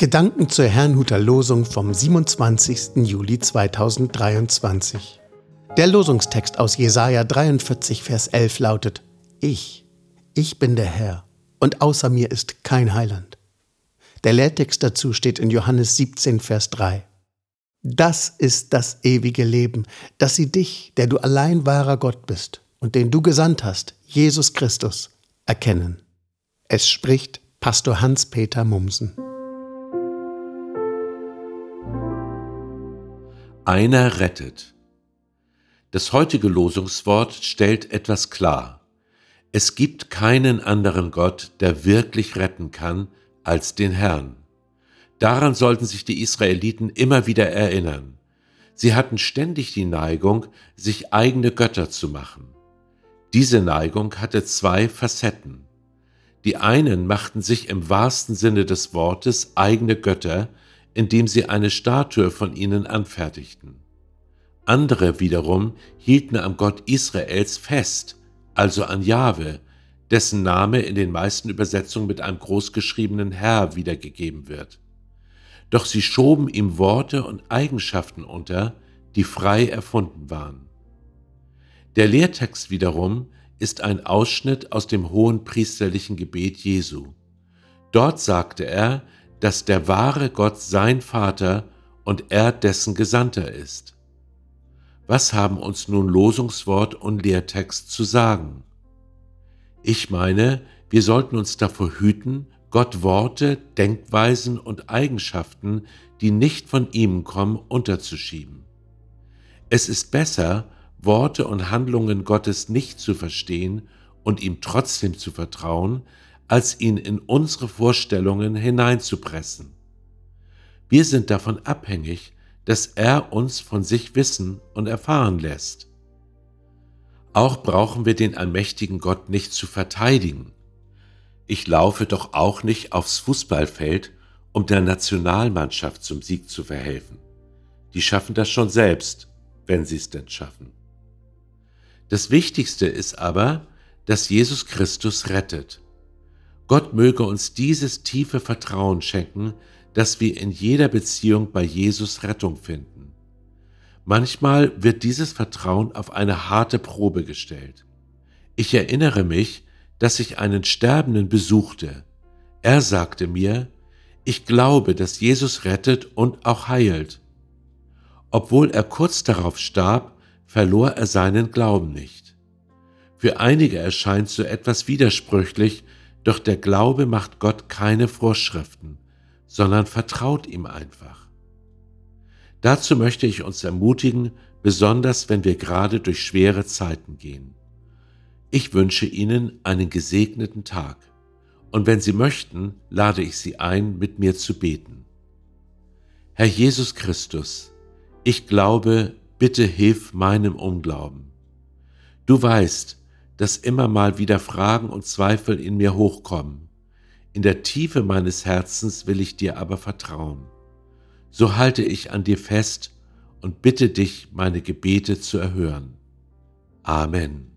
Gedanken zur Herrnhuter Losung vom 27. Juli 2023. Der Losungstext aus Jesaja 43, Vers 11 lautet: Ich, ich bin der Herr, und außer mir ist kein Heiland. Der Lehrtext dazu steht in Johannes 17, Vers 3. Das ist das ewige Leben, dass sie dich, der du allein wahrer Gott bist und den du gesandt hast, Jesus Christus, erkennen. Es spricht Pastor Hans-Peter Mumsen. Einer rettet. Das heutige Losungswort stellt etwas klar. Es gibt keinen anderen Gott, der wirklich retten kann, als den Herrn. Daran sollten sich die Israeliten immer wieder erinnern. Sie hatten ständig die Neigung, sich eigene Götter zu machen. Diese Neigung hatte zwei Facetten. Die einen machten sich im wahrsten Sinne des Wortes eigene Götter, indem sie eine Statue von ihnen anfertigten. Andere wiederum hielten am Gott Israels fest, also an Jahwe, dessen Name in den meisten Übersetzungen mit einem großgeschriebenen Herr wiedergegeben wird. Doch sie schoben ihm Worte und Eigenschaften unter, die frei erfunden waren. Der Lehrtext wiederum ist ein Ausschnitt aus dem hohen priesterlichen Gebet Jesu. Dort sagte er, dass der wahre Gott sein Vater und er dessen Gesandter ist. Was haben uns nun Losungswort und Lehrtext zu sagen? Ich meine, wir sollten uns davor hüten, Gott Worte, Denkweisen und Eigenschaften, die nicht von ihm kommen, unterzuschieben. Es ist besser, Worte und Handlungen Gottes nicht zu verstehen und ihm trotzdem zu vertrauen, als ihn in unsere Vorstellungen hineinzupressen. Wir sind davon abhängig, dass er uns von sich wissen und erfahren lässt. Auch brauchen wir den allmächtigen Gott nicht zu verteidigen. Ich laufe doch auch nicht aufs Fußballfeld, um der Nationalmannschaft zum Sieg zu verhelfen. Die schaffen das schon selbst, wenn sie es denn schaffen. Das Wichtigste ist aber, dass Jesus Christus rettet. Gott möge uns dieses tiefe Vertrauen schenken, dass wir in jeder Beziehung bei Jesus Rettung finden. Manchmal wird dieses Vertrauen auf eine harte Probe gestellt. Ich erinnere mich, dass ich einen Sterbenden besuchte. Er sagte mir, ich glaube, dass Jesus rettet und auch heilt. Obwohl er kurz darauf starb, verlor er seinen Glauben nicht. Für einige erscheint so etwas widersprüchlich, doch der Glaube macht Gott keine Vorschriften, sondern vertraut ihm einfach. Dazu möchte ich uns ermutigen, besonders wenn wir gerade durch schwere Zeiten gehen. Ich wünsche Ihnen einen gesegneten Tag und wenn Sie möchten, lade ich Sie ein, mit mir zu beten. Herr Jesus Christus, ich glaube, bitte hilf meinem Unglauben. Du weißt, dass immer mal wieder Fragen und Zweifel in mir hochkommen. In der Tiefe meines Herzens will ich dir aber vertrauen. So halte ich an dir fest und bitte dich, meine Gebete zu erhören. Amen.